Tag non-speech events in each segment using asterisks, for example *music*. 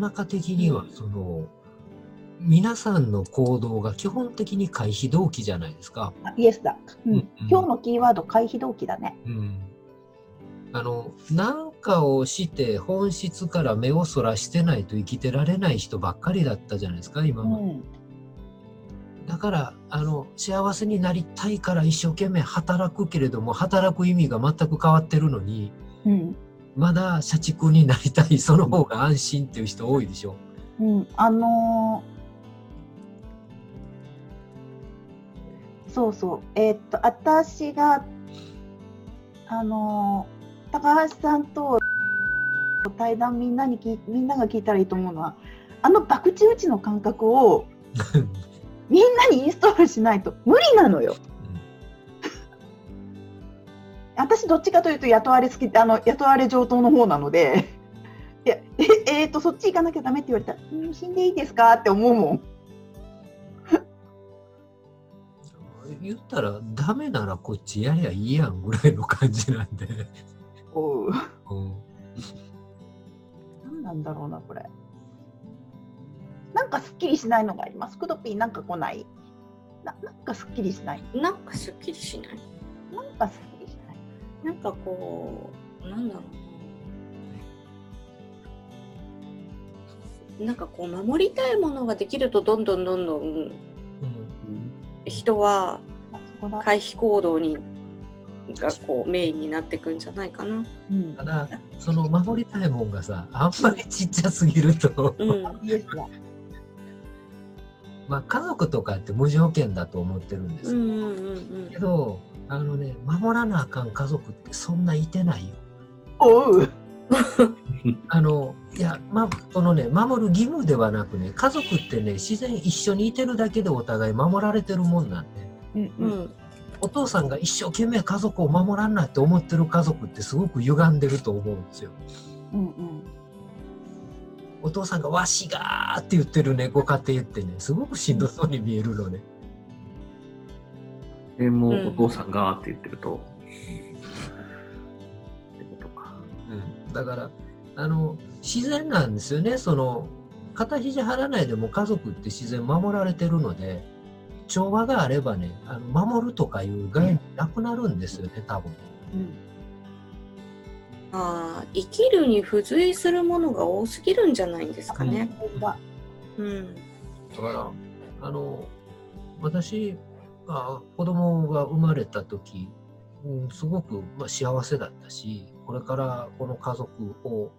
中的には、その、皆さんの行動が基本的に回避動機じゃないですか。あイエスだ、うんうん今日のキーワード回避動機だねうん。あの、なんかをして本質から目をそらしてないと生きてられない人ばっかりだったじゃないですか、今うまで。んだから、あの、幸せになりたいから一生懸命働くけれども、働く意味が全く変わってるのに、うんまだ社畜になりたい、その方が安心っていう人多いでしょ。うん、あのーそうそう、えーっと、私が、あのー高橋さんと対談みんなに聞いみんなが聞いたらいいと思うのは、あの博打打ちの感覚を *laughs* みんなにインストールしないと無理なのよ。私どっちかというと雇われ好きあの雇われ上等の方なので *laughs* いやえ *laughs* えーとそっち行かなきゃダメって言われたら「うん死んでいいですか?」って思うもん。*laughs* 言ったら、ダメならこっちやりゃいいやんぐらいの感じなんで。おううん何なんだろうなこれ。なんかすっきりしないのがあります？クドピーなんか来ない？ななんかすっきりしない？なんかすっきりしない。なんかすっきりしなんかこう、なんだろうな。なんかこう守りたいものができるとどんどんどんどんうん人は。回避行動にがこうメインになっていくんじゃないかな。うんた。だ、その守りたいもんがさ、あんまりちっちゃすぎると、うん。*laughs* まあ家族とかって無条件だと思ってるんですよ。うんうんうんけど、あのね、守らなあかん家族ってそんないてないよ。おう。*laughs* あの、いや、ま、そのね、守る義務ではなくね、家族ってね、自然一緒にいてるだけでお互い守られてるもんなんで、うんうん。うん。お父さんが一生懸命家族を守らんなって思ってる家族ってすごく歪んでると思うんですよ。うんうん。お父さんがわしがーって言ってるね、ご家庭ってね、すごくしんどそうに見えるのね。でもうんお父さんがって言ってると、ってことか。うん、だから、あの、自然なんですよね。その、肩肘張らないでも家族って自然守られてるので、調和があればね、あの守るとかいう概念なくなるんですよね、多分。うんああ、生きるに付随するものが多すぎるんじゃないんですかね。本当だうん。だから、あの、私が子供が生まれた時、うん、すごく、まあ、幸せだったし、これからこの家族を、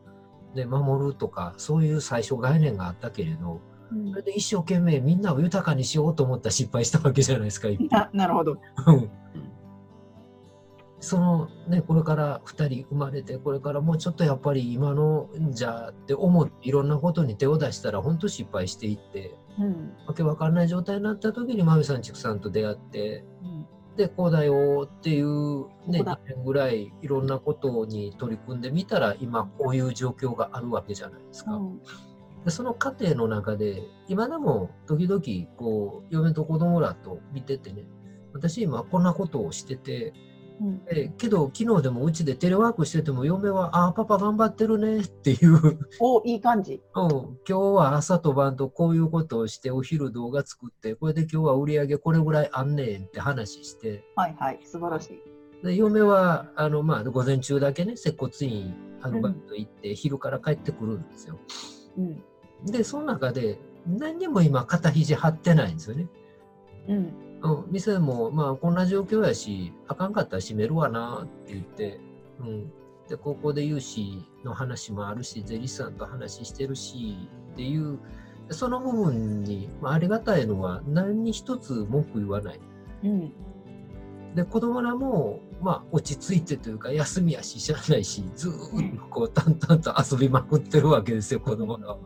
ね、守るとか、そういう最初概念があったけれど、うんそれで一生懸命みんなを豊かにしようと思ったら失敗したわけじゃないですか。なるほど。うんそのね、これから2人生まれて、これからもうちょっとやっぱり今のじゃって思っていろんなことに手を出したら本当失敗していって、うん。わけわかんない状態になった時にまみさん、ちくさんと出会って、うん。で、こうだよっていう、ね、2ここだ。年ぐらいいろんなことに取り組んでみたら、今こういう状況があるわけじゃないですか。うん。でその過程の中で、今でも時々、こう、嫁と子供らと見ててね、私今こんなことをしてて、うんえけど昨日でもうちでテレワークしてても嫁は、ああ、パパ頑張ってるねっていう、おいい感じ。うん、今日は朝と晩とこういうことをしてお昼動画作って、これで今日は売り上げこれぐらいあんねんって話して、はいはい素晴らしい。で嫁は、あの、まあ、午前中だけね、接骨院、あの、うんバイト行って、昼から帰ってくるんですよ。うんで、その中で、何にも今、肩肘張ってないんですよね。うんうん、店も、まあ、こんな状況やし、あかんかったら閉めるわなって言って、うん。で、高校で融資の話もあるし、税理士さんと話してるし、っていう、その部分に、まあ、ありがたいのは、何に一つ文句言わない。うんで、子供らも、まあ、落ち着いてというか、休みやし、しゃあないし、ずーっとこう、淡々と遊びまくってるわけですよ、子供らは。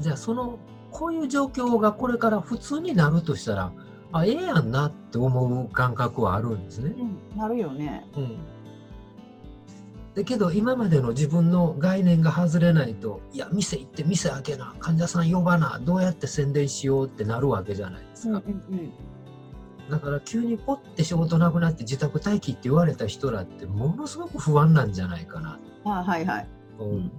じゃあ、その、こういう状況がこれから普通になるとしたら、あ、ええやんなって思う感覚はあるんですね。うんなるよね。うん。だけど、今までの自分の概念が外れないと、いや、店行って店開けな、患者さん呼ばな、どうやって宣伝しようってなるわけじゃないですか。うんだから急にポッて仕事なくなって自宅待機って言われた人らってものすごく不安なんじゃないかな。あはいはい。うん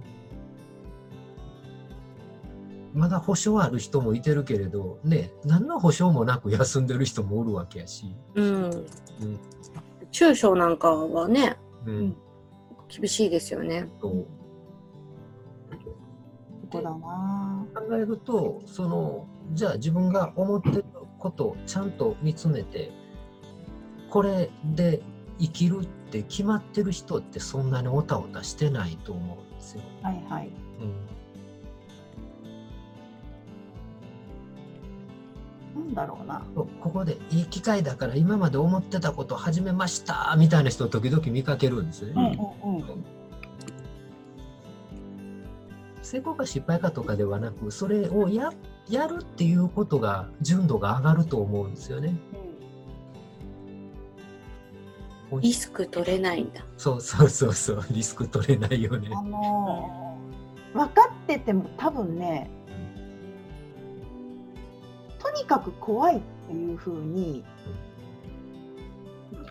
まだ保証ある人もいてるけれど、ね、何の保証もなく休んでる人もおるわけやし。うん。うん中小なんかはね、うん厳しいですよね。そうそこだな。考えるとそのじゃあ自分が思ってることをちゃんと見つめてこれで生きるって決まってる人ってそんなにおたおたしてないと思うんですよ。はいはい。うん、なんだろうな。こここでいい機会だから今まで思ってたこと始めましたみたいな人を時々見かけるんですようんね。うんうん。成功か失敗かとかではなくそれをややるっていうことが純度が上がると思うんですよね。リスク取れないんだ。そうそうそうそうリスク取れないよね。あのー分かってても多分ね、とにかく怖いっていう風に、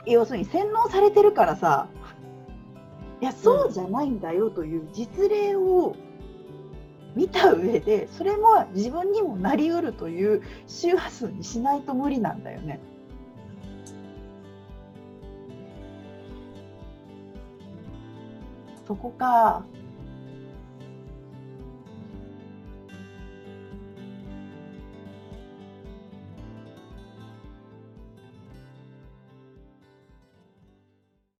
要するに洗脳されてるからさ、いや、そうじゃないんだよという実例を見た上で、それも自分にもなりうるという周波数にしないと無理なんだよね。そこか。